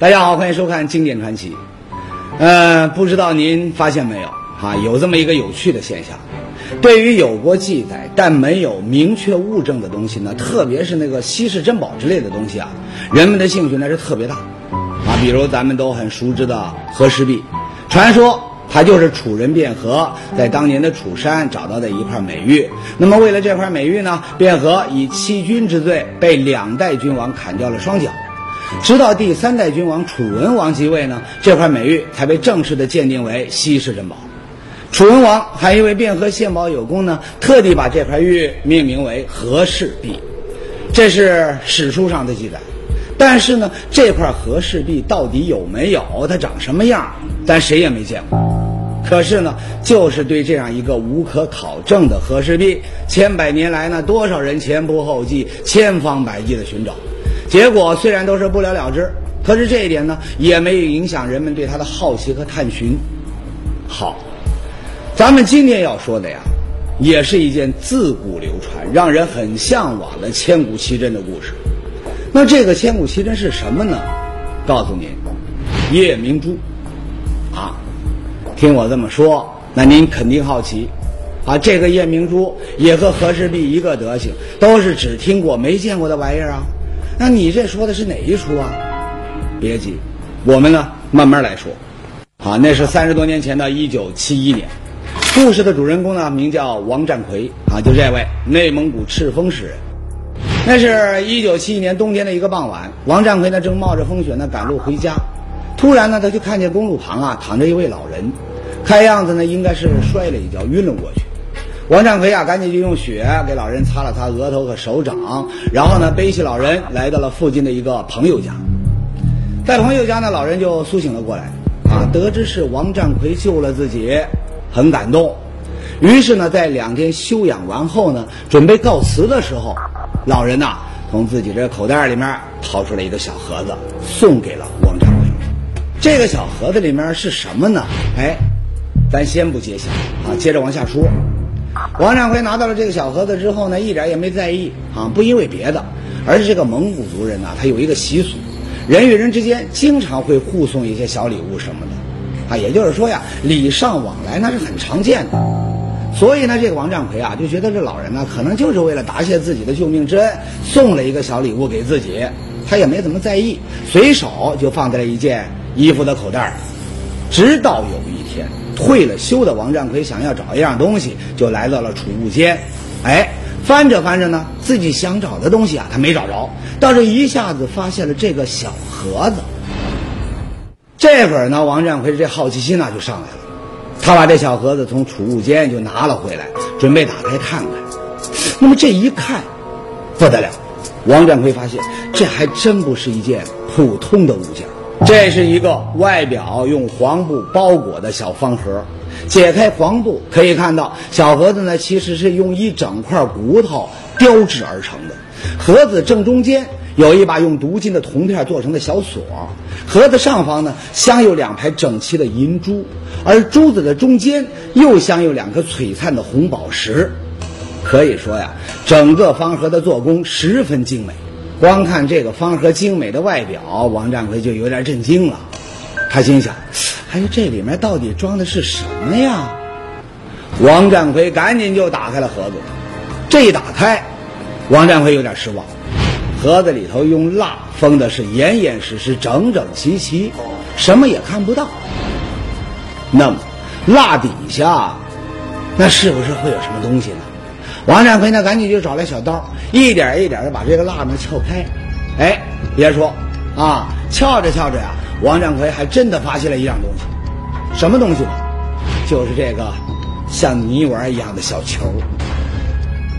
大家好，欢迎收看《经典传奇》。呃，不知道您发现没有啊？有这么一个有趣的现象，对于有过记载但没有明确物证的东西呢，特别是那个稀世珍宝之类的东西啊，人们的兴趣那是特别大啊。比如咱们都很熟知的和氏璧，传说它就是楚人卞和在当年的楚山找到的一块美玉。那么为了这块美玉呢，卞和以欺君之罪被两代君王砍掉了双脚。直到第三代君王楚文王即位呢，这块美玉才被正式的鉴定为稀世珍宝。楚文王还因为卞和献宝有功呢，特地把这块玉命名为和氏璧，这是史书上的记载。但是呢，这块和氏璧到底有没有？它长什么样？咱谁也没见过。可是呢，就是对这样一个无可考证的和氏璧，千百年来呢，多少人前仆后继、千方百计的寻找。结果虽然都是不了了之，可是这一点呢，也没有影响人们对它的好奇和探寻。好，咱们今天要说的呀，也是一件自古流传、让人很向往的千古奇珍的故事。那这个千古奇珍是什么呢？告诉您，夜明珠。啊，听我这么说，那您肯定好奇。啊，这个夜明珠也和和氏璧一个德行，都是只听过没见过的玩意儿啊。那你这说的是哪一出啊？别急，我们呢慢慢来说。啊，那是三十多年前的一九七一年，故事的主人公呢名叫王占奎啊，就这位内蒙古赤峰市人。那是一九七一年冬天的一个傍晚，王占奎呢正冒着风雪呢赶路回家，突然呢他就看见公路旁啊躺着一位老人，看样子呢应该是摔了一跤晕了过去。王占奎啊，赶紧就用血给老人擦了擦额头和手掌，然后呢，背起老人来到了附近的一个朋友家。在朋友家呢，老人就苏醒了过来，啊，得知是王占奎救了自己，很感动。于是呢，在两天休养完后呢，准备告辞的时候，老人呐，从自己这口袋里面掏出来一个小盒子，送给了王占奎。这个小盒子里面是什么呢？哎，咱先不揭晓啊，接着往下说。王占奎拿到了这个小盒子之后呢，一点也没在意啊，不因为别的，而是这个蒙古族人呢，他有一个习俗，人与人之间经常会互送一些小礼物什么的，啊，也就是说呀，礼尚往来那是很常见的。所以呢，这个王占奎啊，就觉得这老人呢，可能就是为了答谢自己的救命之恩，送了一个小礼物给自己，他也没怎么在意，随手就放在了一件衣服的口袋直到有一天。退了休的王占奎想要找一样东西，就来到了储物间。哎，翻着翻着呢，自己想找的东西啊，他没找着，倒是一下子发现了这个小盒子。这会儿呢，王占奎这好奇心呢就上来了，他把这小盒子从储物间就拿了回来，准备打开看看。那么这一看，不得了，王占奎发现这还真不是一件普通的物件。这是一个外表用黄布包裹的小方盒，解开黄布可以看到，小盒子呢其实是用一整块骨头雕制而成的。盒子正中间有一把用镀金的铜片做成的小锁，盒子上方呢镶有两排整齐的银珠，而珠子的中间又镶有两颗璀璨的红宝石。可以说呀，整个方盒的做工十分精美。光看这个方盒精美的外表，王占奎就有点震惊了。他心想：“哎，这里面到底装的是什么呀？”王占奎赶紧就打开了盒子。这一打开，王占奎有点失望。盒子里头用蜡封的是严严实实、整整齐齐，什么也看不到。那么，蜡底下，那是不是会有什么东西呢？王占奎呢，赶紧就找来小刀，一点一点的把这个蜡呢撬开。哎，别说，啊，撬着撬着呀，王占奎还真的发现了一样东西。什么东西呢？就是这个像泥丸一样的小球。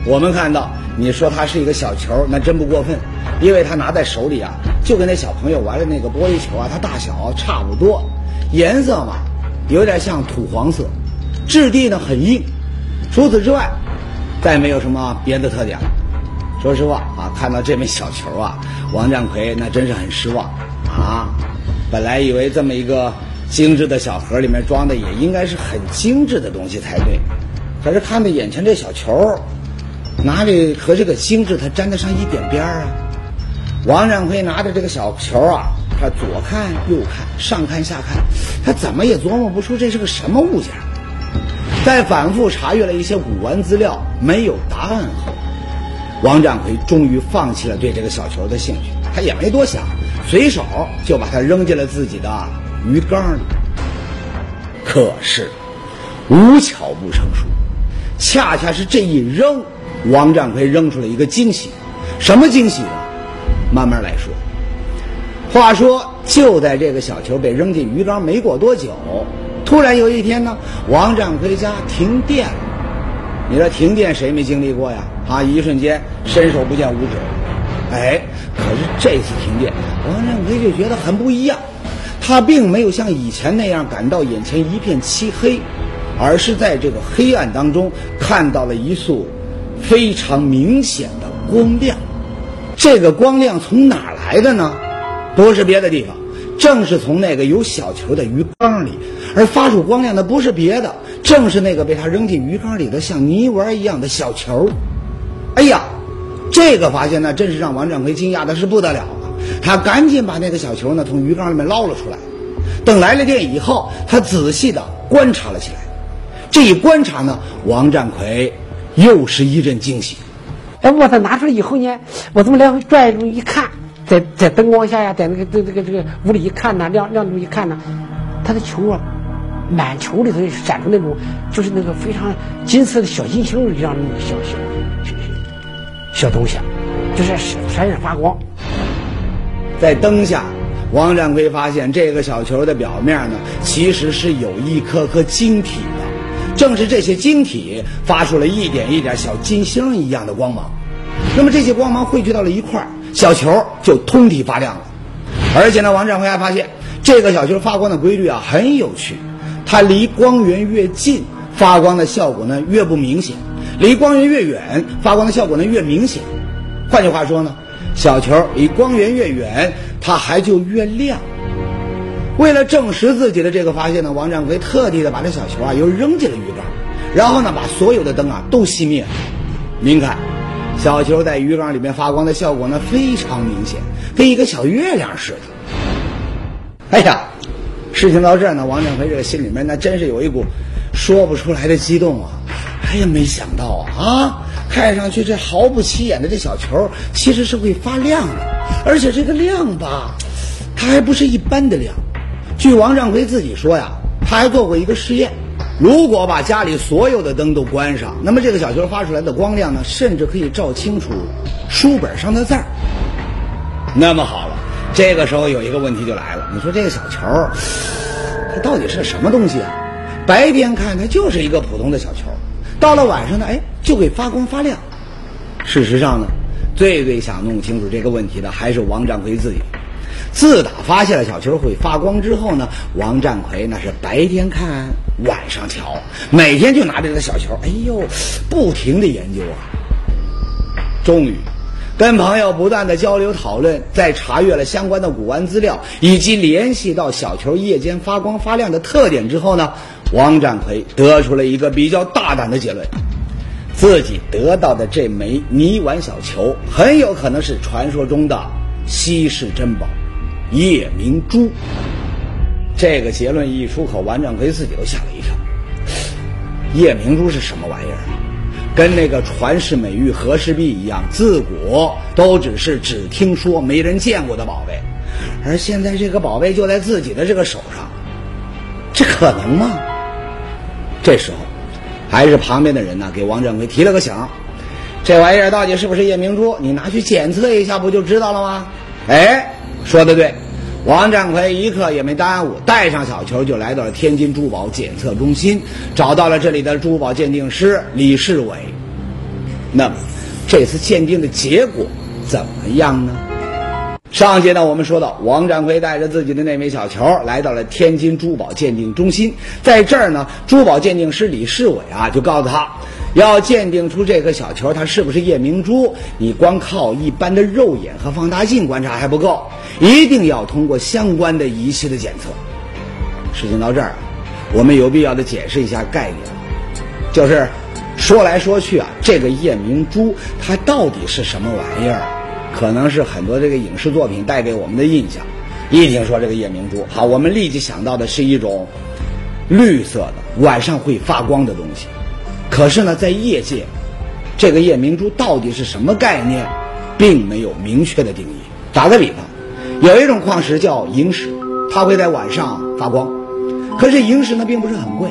我们看到，你说它是一个小球，那真不过分，因为它拿在手里啊，就跟那小朋友玩的那个玻璃球啊，它大小差不多，颜色嘛，有点像土黄色，质地呢很硬。除此之外。再没有什么别的特点了。说实话啊，看到这枚小球啊，王占奎那真是很失望啊。本来以为这么一个精致的小盒里面装的也应该是很精致的东西才对，可是看着眼前这小球，哪里和这个精致它沾得上一点边儿啊？王占奎拿着这个小球啊，他左看右看，上看下看，他怎么也琢磨不出这是个什么物件。在反复查阅了一些古玩资料没有答案后，王占奎终于放弃了对这个小球的兴趣。他也没多想，随手就把它扔进了自己的鱼缸里。可是，无巧不成书，恰恰是这一扔，王占奎扔出了一个惊喜。什么惊喜呢？慢慢来说。话说，就在这个小球被扔进鱼缸没过多久，突然有一天呢，王占奎家停电了。你说停电谁没经历过呀？啊，一瞬间伸手不见五指。哎，可是这次停电，王占奎就觉得很不一样。他并没有像以前那样感到眼前一片漆黑，而是在这个黑暗当中看到了一束非常明显的光亮。这个光亮从哪儿来的呢？不是别的地方，正是从那个有小球的鱼缸里。而发出光亮的不是别的，正是那个被他扔进鱼缸里的像泥丸一样的小球。哎呀，这个发现呢，真是让王占奎惊讶的是不得了啊！他赶紧把那个小球呢从鱼缸里面捞了出来。等来了电以后，他仔细的观察了起来。这一观察呢，王占奎又是一阵惊喜。哎，我它拿出来以后呢，我这么来回转着一看，在在灯光下呀，在那个这这个这个屋里一看呢，亮亮度一看呢，他的球啊，满球里头闪出那种就是那个非常金色的小金星一样那种小小小小东西，就是闪闪发光。在灯下，王占奎发现这个小球的表面呢，其实是有一颗颗晶体的。正是这些晶体发出了一点一点小金星一样的光芒，那么这些光芒汇聚到了一块儿，小球就通体发亮了。而且呢，王占奎还发现这个小球发光的规律啊很有趣，它离光源越近，发光的效果呢越不明显；离光源越远，发光的效果呢越明显。换句话说呢，小球离光源越远，它还就越亮。为了证实自己的这个发现呢，王占奎特地的把这小球啊又扔进了鱼缸，然后呢把所有的灯啊都熄灭了。您看，小球在鱼缸里面发光的效果呢非常明显，跟一个小月亮似的。哎呀，事情到这儿呢，王占奎这个心里面那真是有一股说不出来的激动啊！哎呀，没想到啊啊，看上去这毫不起眼的这小球其实是会发亮的，而且这个亮吧，它还不是一般的亮。据王占奎自己说呀，他还做过一个试验，如果把家里所有的灯都关上，那么这个小球发出来的光亮呢，甚至可以照清楚书本上的字儿。那么好了，这个时候有一个问题就来了，你说这个小球，它到底是什么东西啊？白天看它就是一个普通的小球，到了晚上呢，哎，就会发光发亮。事实上呢，最最想弄清楚这个问题的还是王占奎自己。自打发现了小球会发光之后呢，王占奎那是白天看，晚上瞧，每天就拿着这个小球，哎呦，不停的研究啊。终于，跟朋友不断的交流讨论，在查阅了相关的古玩资料以及联系到小球夜间发光发亮的特点之后呢，王占奎得出了一个比较大胆的结论：自己得到的这枚泥丸小球很有可能是传说中的稀世珍宝。夜明珠，这个结论一出口，王占奎自己都吓了一跳。夜明珠是什么玩意儿？跟那个传世美玉和氏璧一样，自古都只是只听说没人见过的宝贝，而现在这个宝贝就在自己的这个手上，这可能吗？这时候，还是旁边的人呢给王占奎提了个醒：这玩意儿到底是不是夜明珠？你拿去检测一下，不就知道了吗？哎。说的对，王占奎一刻也没耽误，带上小球就来到了天津珠宝检测中心，找到了这里的珠宝鉴定师李世伟。那么，这次鉴定的结果怎么样呢？上节呢，我们说到王占奎带着自己的那枚小球来到了天津珠宝鉴定中心，在这儿呢，珠宝鉴定师李世伟啊就告诉他。要鉴定出这颗小球它是不是夜明珠，你光靠一般的肉眼和放大镜观察还不够，一定要通过相关的仪器的检测。事情到这儿，我们有必要的解释一下概念，就是说来说去啊，这个夜明珠它到底是什么玩意儿？可能是很多这个影视作品带给我们的印象。一听说这个夜明珠，好，我们立即想到的是一种绿色的、晚上会发光的东西。可是呢，在业界，这个夜明珠到底是什么概念，并没有明确的定义。打个比方，有一种矿石叫萤石，它会在晚上发光。可是萤石呢，并不是很贵。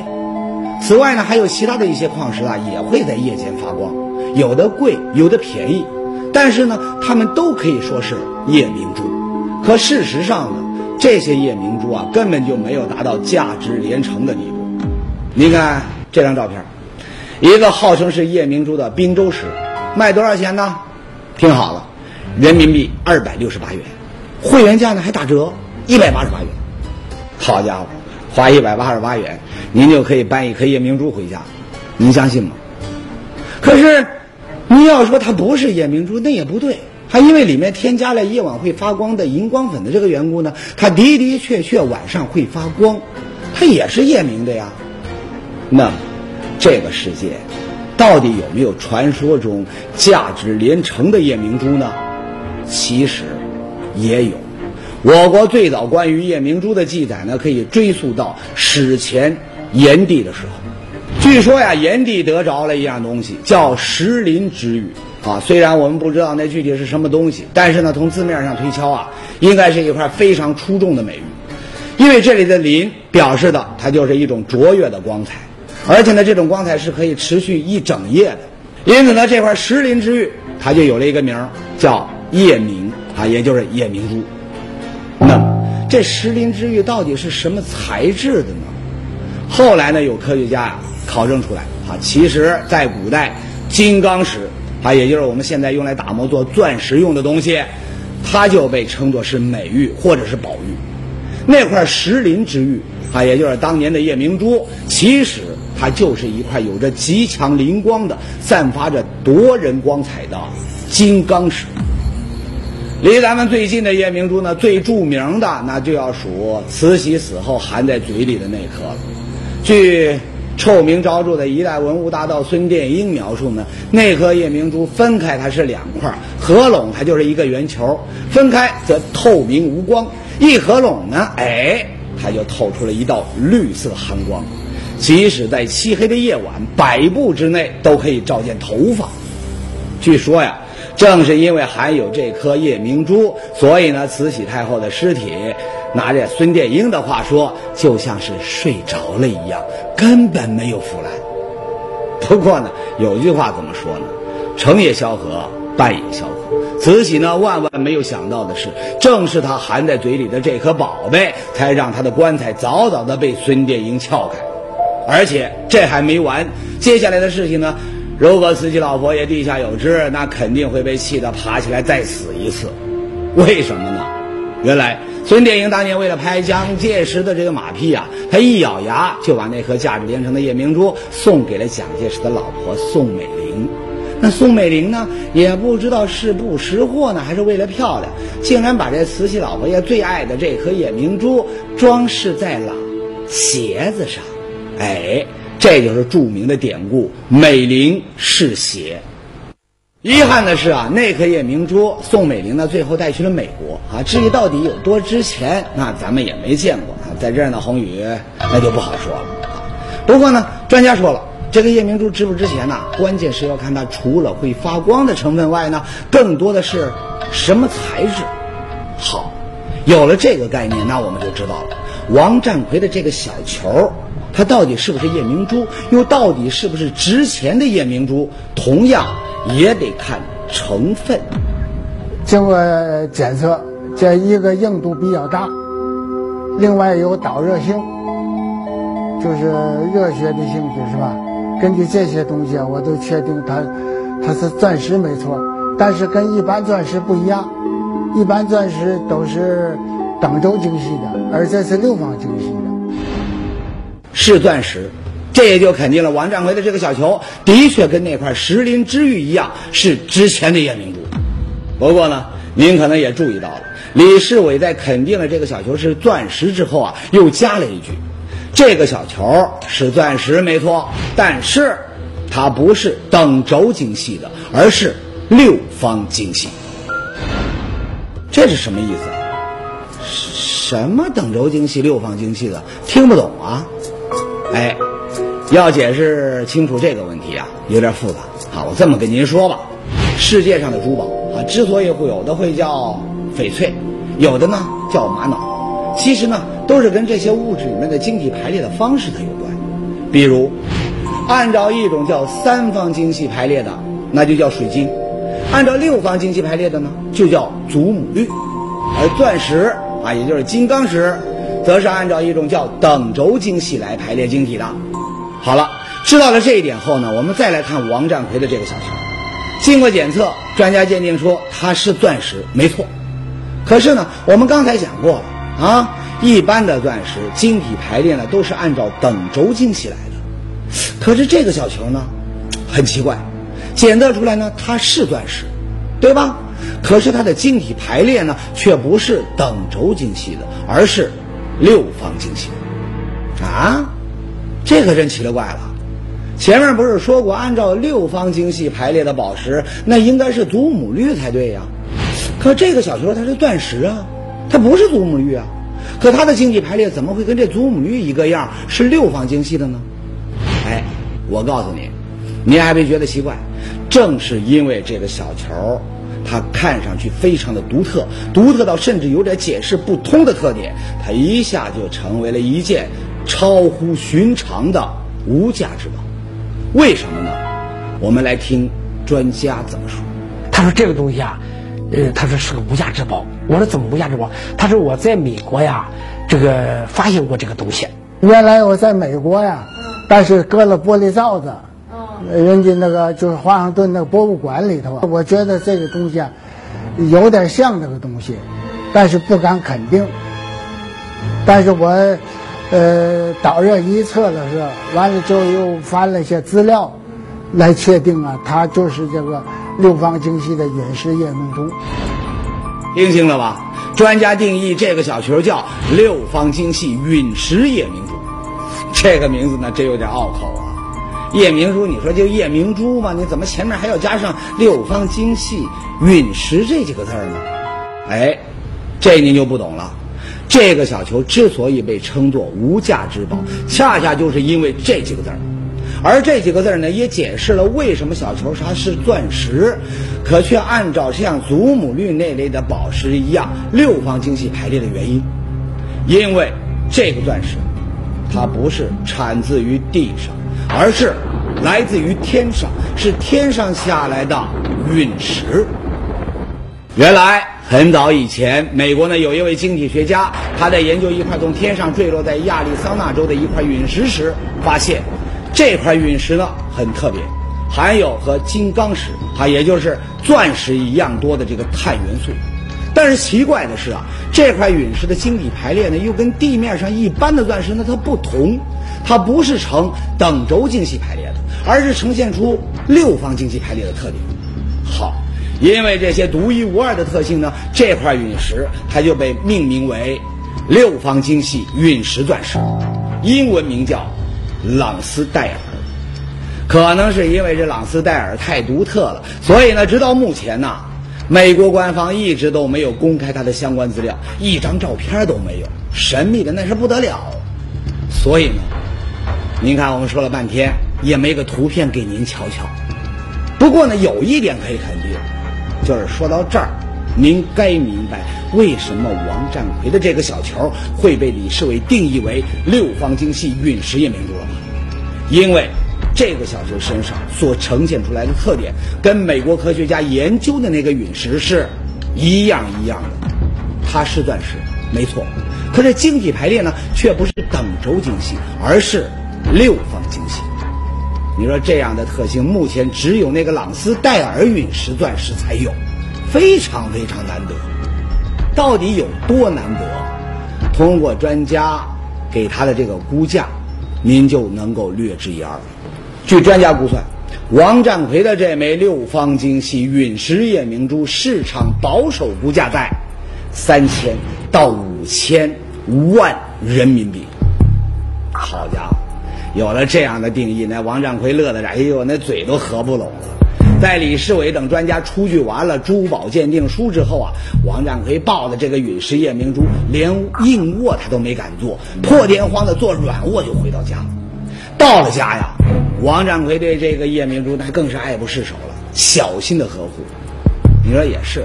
此外呢，还有其他的一些矿石啊，也会在夜间发光，有的贵，有的便宜，但是呢，它们都可以说是夜明珠。可事实上呢，这些夜明珠啊，根本就没有达到价值连城的地步。您看这张照片，一个号称是夜明珠的滨州石，卖多少钱呢？听好了，人民币二百六十八元，会员价呢还打折，一百八十八元。好家伙！花一百八十八元，您就可以搬一颗夜明珠回家，您相信吗？可是，你要说它不是夜明珠，那也不对。它因为里面添加了夜晚会发光的荧光粉的这个缘故呢，它的的确确晚上会发光，它也是夜明的呀。那，这个世界到底有没有传说中价值连城的夜明珠呢？其实，也有。我国最早关于夜明珠的记载呢，可以追溯到史前炎帝的时候。据说呀，炎帝得着了一样东西，叫石林之玉啊。虽然我们不知道那具体是什么东西，但是呢，从字面上推敲啊，应该是一块非常出众的美玉。因为这里的“林”表示的，它就是一种卓越的光彩，而且呢，这种光彩是可以持续一整夜的。因此呢，这块石林之玉，它就有了一个名儿，叫夜明啊，也就是夜明珠。那么，这石林之玉到底是什么材质的呢？后来呢，有科学家考证出来啊，其实，在古代，金刚石啊，也就是我们现在用来打磨做钻石用的东西，它就被称作是美玉或者是宝玉。那块石林之玉啊，也就是当年的夜明珠，其实它就是一块有着极强灵光的、散发着夺人光彩的金刚石。离咱们最近的夜明珠呢，最著名的那就要数慈禧死后含在嘴里的那颗了。据臭名昭著的一代文物大盗孙殿英描述呢，那颗夜明珠分开它是两块，合拢它就是一个圆球；分开则透明无光，一合拢呢，哎，它就透出了一道绿色寒光，即使在漆黑的夜晚，百步之内都可以照见头发。据说呀。正是因为含有这颗夜明珠，所以呢，慈禧太后的尸体，拿着孙殿英的话说，就像是睡着了一样，根本没有腐烂。不过呢，有句话怎么说呢？成也萧何，败也萧何。慈禧呢，万万没有想到的是，正是她含在嘴里的这颗宝贝，才让她的棺材早早的被孙殿英撬开。而且这还没完，接下来的事情呢？如果慈禧老佛爷地下有知，那肯定会被气得爬起来再死一次。为什么呢？原来孙殿英当年为了拍蒋介石的这个马屁啊，他一咬牙就把那颗价值连城的夜明珠送给了蒋介石的老婆宋美龄。那宋美龄呢，也不知道是不识货呢，还是为了漂亮，竟然把这慈禧老佛爷最爱的这颗夜明珠装饰在了鞋子上。哎。这就是著名的典故“美玲是血”。遗憾的是啊，那颗夜明珠，宋美龄呢最后带去了美国啊。至于到底有多值钱，那咱们也没见过啊。在这儿呢，宏宇那就不好说了啊。不过呢，专家说了，这个夜明珠值不值钱呢？关键是要看它除了会发光的成分外呢，更多的是什么材质。好，有了这个概念，那我们就知道了，王占奎的这个小球。它到底是不是夜明珠？又到底是不是值钱的夜明珠？同样也得看成分。经过检测，这一个硬度比较大，另外有导热性，就是热学的性质，是吧？根据这些东西啊，我都确定它它是钻石没错。但是跟一般钻石不一样，一般钻石都是等轴精细的，而这是六方精细的。是钻石，这也就肯定了王占奎的这个小球的确跟那块石林之玉一样是值钱的夜明珠。不过呢，您可能也注意到了，李世伟在肯定了这个小球是钻石之后啊，又加了一句：“这个小球是钻石没错，但是它不是等轴晶系的，而是六方晶系。”这是什么意思？什么等轴精细、六方精细的，听不懂啊？哎，要解释清楚这个问题啊，有点复杂。好，我这么跟您说吧，世界上的珠宝啊，之所以会有的会叫翡翠，有的呢叫玛瑙，其实呢都是跟这些物质里面的晶体排列的方式它有关。比如，按照一种叫三方精细排列的，那就叫水晶；按照六方精细排列的呢，就叫祖母绿。而钻石啊，也就是金刚石，则是按照一种叫等轴精细来排列晶体的。好了，知道了这一点后呢，我们再来看王占奎的这个小球。经过检测，专家鉴定说它是钻石，没错。可是呢，我们刚才讲过了啊，一般的钻石晶体排列呢都是按照等轴精细来的。可是这个小球呢，很奇怪，检测出来呢它是钻石，对吧？可是它的晶体排列呢，却不是等轴精细的，而是六方精细。啊，这可真奇了怪了。前面不是说过，按照六方精细排列的宝石，那应该是祖母绿才对呀。可这个小球它是钻石啊，它不是祖母绿啊。可它的晶体排列怎么会跟这祖母绿一个样，是六方精细的呢？哎，我告诉你，您还别觉得奇怪，正是因为这个小球。它看上去非常的独特，独特到甚至有点解释不通的特点，它一下就成为了一件超乎寻常的无价之宝。为什么呢？我们来听专家怎么说。他说这个东西啊，呃，他说是个无价之宝。我说怎么无价之宝？他说我在美国呀，这个发现过这个东西。原来我在美国呀，但是搁了玻璃罩子。人家那个就是华盛顿那个博物馆里头，我觉得这个东西啊，有点像这个东西，但是不敢肯定。但是我，呃，导热一测的时候，完了之后又翻了一些资料，来确定啊，它就是这个六方精细的陨石夜明珠。听清了吧？专家定义这个小球叫六方精细陨石夜明珠，这个名字呢，真有点拗口啊。夜明珠，你说就夜明珠嘛？你怎么前面还要加上六方精细陨石这几个字呢？哎，这您就不懂了。这个小球之所以被称作无价之宝，恰恰就是因为这几个字儿。而这几个字儿呢，也解释了为什么小球它是钻石，可却按照像祖母绿那类的宝石一样六方精细排列的原因。因为这个钻石，它不是产自于地上。而是来自于天上，是天上下来的陨石。原来很早以前，美国呢有一位晶体学家，他在研究一块从天上坠落在亚利桑那州的一块陨石时，发现这块陨石呢很特别，含有和金刚石，它也就是钻石一样多的这个碳元素。但是奇怪的是啊，这块陨石的晶体排列呢，又跟地面上一般的钻石呢它不同。它不是呈等轴精细排列的，而是呈现出六方精细排列的特点。好，因为这些独一无二的特性呢，这块陨石它就被命名为六方精细陨石钻石，英文名叫朗斯戴尔。可能是因为这朗斯戴尔太独特了，所以呢，直到目前呢，美国官方一直都没有公开他的相关资料，一张照片都没有，神秘的那是不得了。所以呢。您看，我们说了半天也没个图片给您瞧瞧。不过呢，有一点可以肯定，就是说到这儿，您该明白为什么王占奎的这个小球会被李世伟定义为六方精细陨石夜明珠了吧？因为这个小球身上所呈现出来的特点，跟美国科学家研究的那个陨石是一样一样的。它是钻石，没错，可是晶体排列呢，却不是等轴精细，而是。六方精细，你说这样的特性，目前只有那个朗斯戴尔陨石钻石才有，非常非常难得。到底有多难得？通过专家给他的这个估价，您就能够略知一二。据专家估算，王占奎的这枚六方精细陨石夜明珠市场保守估价在三千到五千万人民币。好家伙！有了这样的定义，那王占奎乐的，哎呦，那嘴都合不拢了。在李世伟等专家出具完了珠宝鉴定书之后啊，王占奎抱着这个陨石夜明珠，连硬卧他都没敢做，破天荒的做软卧就回到家了。到了家呀，王占奎对这个夜明珠那更是爱不释手了，小心的呵护。你说也是，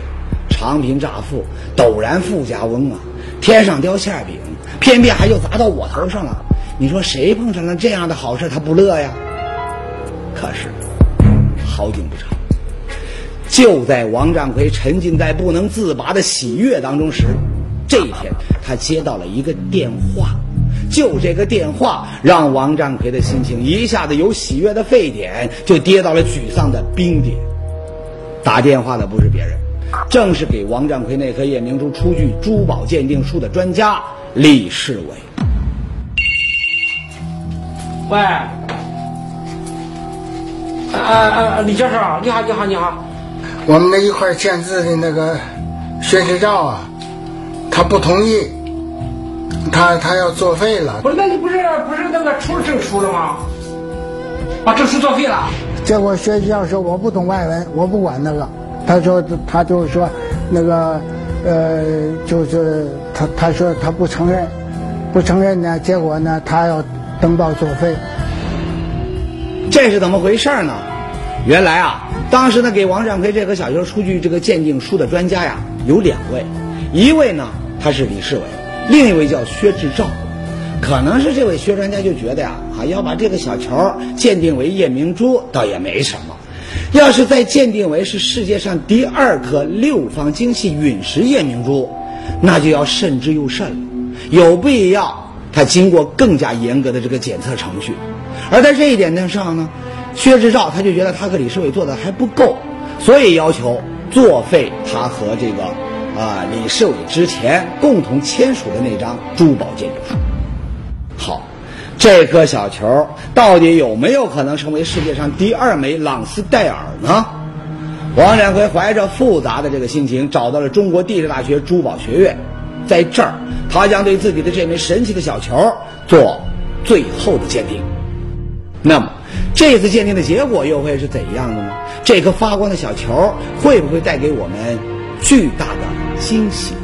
长贫乍富，陡然富家翁啊，天上掉馅饼，偏偏还就砸到我头上了。你说谁碰上了这样的好事他不乐呀？可是。好景不长，就在王占奎沉浸在不能自拔的喜悦当中时，这一天他接到了一个电话。就这个电话，让王占奎的心情一下子由喜悦的沸点就跌到了沮丧的冰点。打电话的不是别人，正是给王占奎那颗夜明珠出具珠宝鉴定书的专家李世伟。喂。啊啊！李教授，你好，你好，你好。我们那一块签字的那个宣誓照啊，他不同意，他他要作废了。不是，那你不是不是那个出了证书了吗？把证书作废了。结果学校说我不懂外文，我不管那个。他说他就是说那个呃，就是他他说他不承认，不承认呢，结果呢他要登报作废。这是怎么回事呢？原来啊，当时呢给王占奎这个小学出具这个鉴定书的专家呀有两位，一位呢他是李世伟，另一位叫薛志照。可能是这位薛专家就觉得呀，啊要把这个小球鉴定为夜明珠倒也没什么，要是再鉴定为是世界上第二颗六方精细陨石夜明珠，那就要慎之又慎了，有必要他经过更加严格的这个检测程序。而在这一点上呢，薛志照他就觉得他和李世伟做的还不够，所以要求作废他和这个啊李世伟之前共同签署的那张珠宝鉴定书。好，这颗小球到底有没有可能成为世界上第二枚朗斯戴尔呢？王占奎怀着复杂的这个心情找到了中国地质大学珠宝学院，在这儿他将对自己的这枚神奇的小球做最后的鉴定。那么，这次鉴定的结果又会是怎样的呢？这颗发光的小球会不会带给我们巨大的惊喜呢？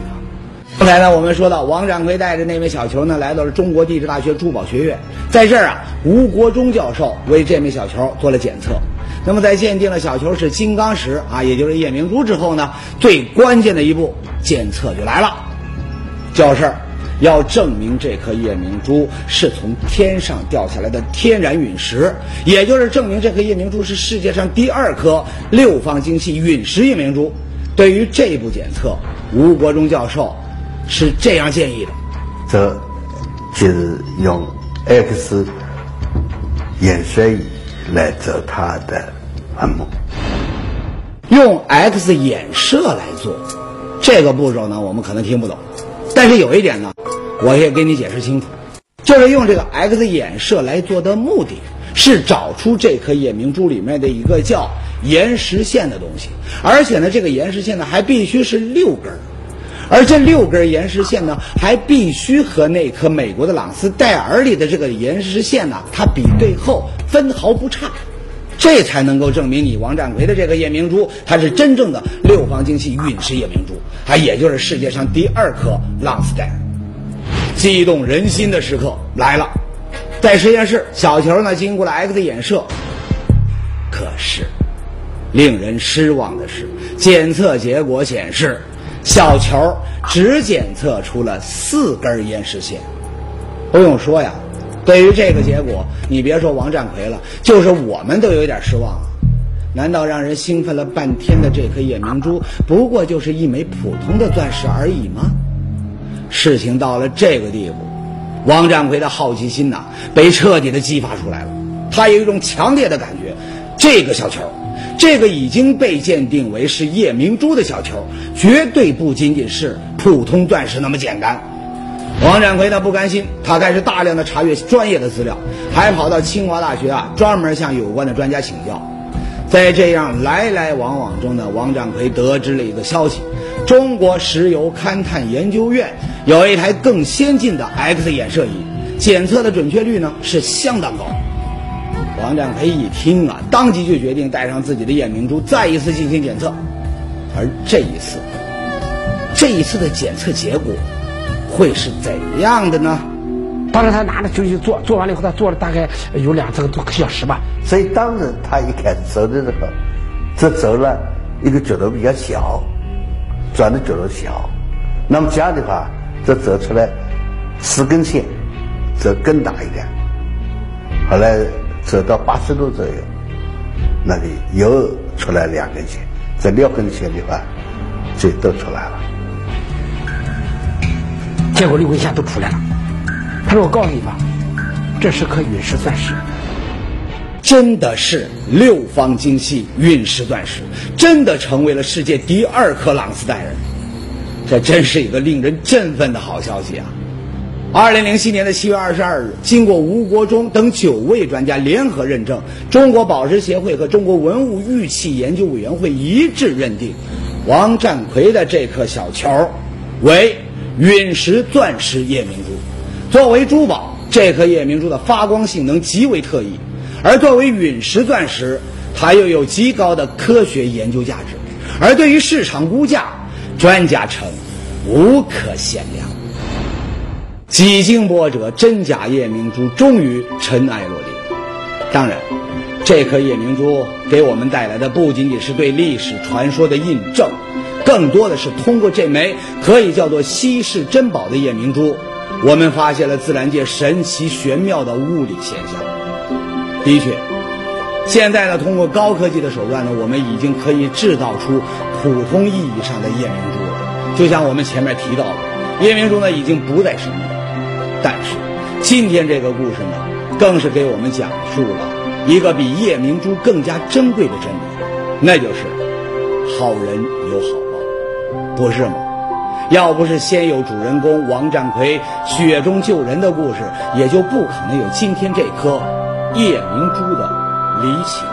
刚才呢，我们说到王占奎带着那枚小球呢，来到了中国地质大学珠宝学院，在这儿啊，吴国忠教授为这枚小球做了检测。那么，在鉴定了小球是金刚石啊，也就是夜明珠之后呢，最关键的一步检测就来了，就是要证明这颗夜明珠是从天上掉下来的天然陨石，也就是证明这颗夜明珠是世界上第二颗六方精细陨石夜明珠。对于这步检测，吴国忠教授是这样建议的：这就是用 X 衍射仪来做它的按摩，用 X 衍射来做这个步骤呢，我们可能听不懂。但是有一点呢，我也给你解释清楚，就是用这个 X 衍射来做的目的是找出这颗夜明珠里面的一个叫岩石线的东西，而且呢，这个岩石线呢还必须是六根，而这六根岩石线呢还必须和那颗美国的朗斯戴尔里的这个岩石线呢它比对后分毫不差，这才能够证明你王占奎的这个夜明珠它是真正的六方精细陨石夜明珠。它也就是世界上第二颗朗斯戴尔，激动人心的时刻来了。在实验室，小球呢经过了 X 衍射，可是令人失望的是，检测结果显示，小球只检测出了四根岩石线。不用说呀，对于这个结果，你别说王占奎了，就是我们都有点失望了。难道让人兴奋了半天的这颗夜明珠，不过就是一枚普通的钻石而已吗？事情到了这个地步，王占奎的好奇心呐，被彻底的激发出来了。他有一种强烈的感觉，这个小球，这个已经被鉴定为是夜明珠的小球，绝对不仅仅是普通钻石那么简单。王占奎呢不甘心，他开始大量的查阅专业的资料，还跑到清华大学啊，专门向有关的专家请教。在这样来来往往中呢，王占奎得知了一个消息：中国石油勘探研究院有一台更先进的 X 衍射仪，检测的准确率呢是相当高。王占培一听啊，当即就决定带上自己的夜明珠，再一次进行检测。而这一次，这一次的检测结果会是怎样的呢？当时他拿着就去做，做完了以后，他做了大概有两三个多小时吧。所以当时他一开始走的时候，这走了一个角度比较小，转的角度小。那么这样的话，这走出来四根线，则更大一点。后来走到八十度左右，那里又出来两根线，这六根线的话就都出来了。结果六根线都出来了。他说：“我告诉你吧，这是颗陨石钻石，真的是六方精细陨石钻石，真的成为了世界第二颗朗斯代人。这真是一个令人振奋的好消息啊！”二零零七年的七月二十二日，经过吴国忠等九位专家联合认证，中国宝石协会和中国文物玉器研究委员会一致认定，王占奎的这颗小球为陨石钻石夜明珠。作为珠宝，这颗夜明珠的发光性能极为特异；而作为陨石钻石，它又有极高的科学研究价值。而对于市场估价，专家称无可限量。几经波折，真假夜明珠终于尘埃落定。当然，这颗夜明珠给我们带来的不仅仅是对历史传说的印证，更多的是通过这枚可以叫做稀世珍宝的夜明珠。我们发现了自然界神奇玄妙的物理现象。的确，现在呢，通过高科技的手段呢，我们已经可以制造出普通意义上的夜明珠了。就像我们前面提到的，夜明珠呢已经不再神秘。但是，今天这个故事呢，更是给我们讲述了一个比夜明珠更加珍贵的真理，那就是好人有好报，不是吗？要不是先有主人公王占奎雪中救人的故事，也就不可能有今天这颗夜明珠的离奇。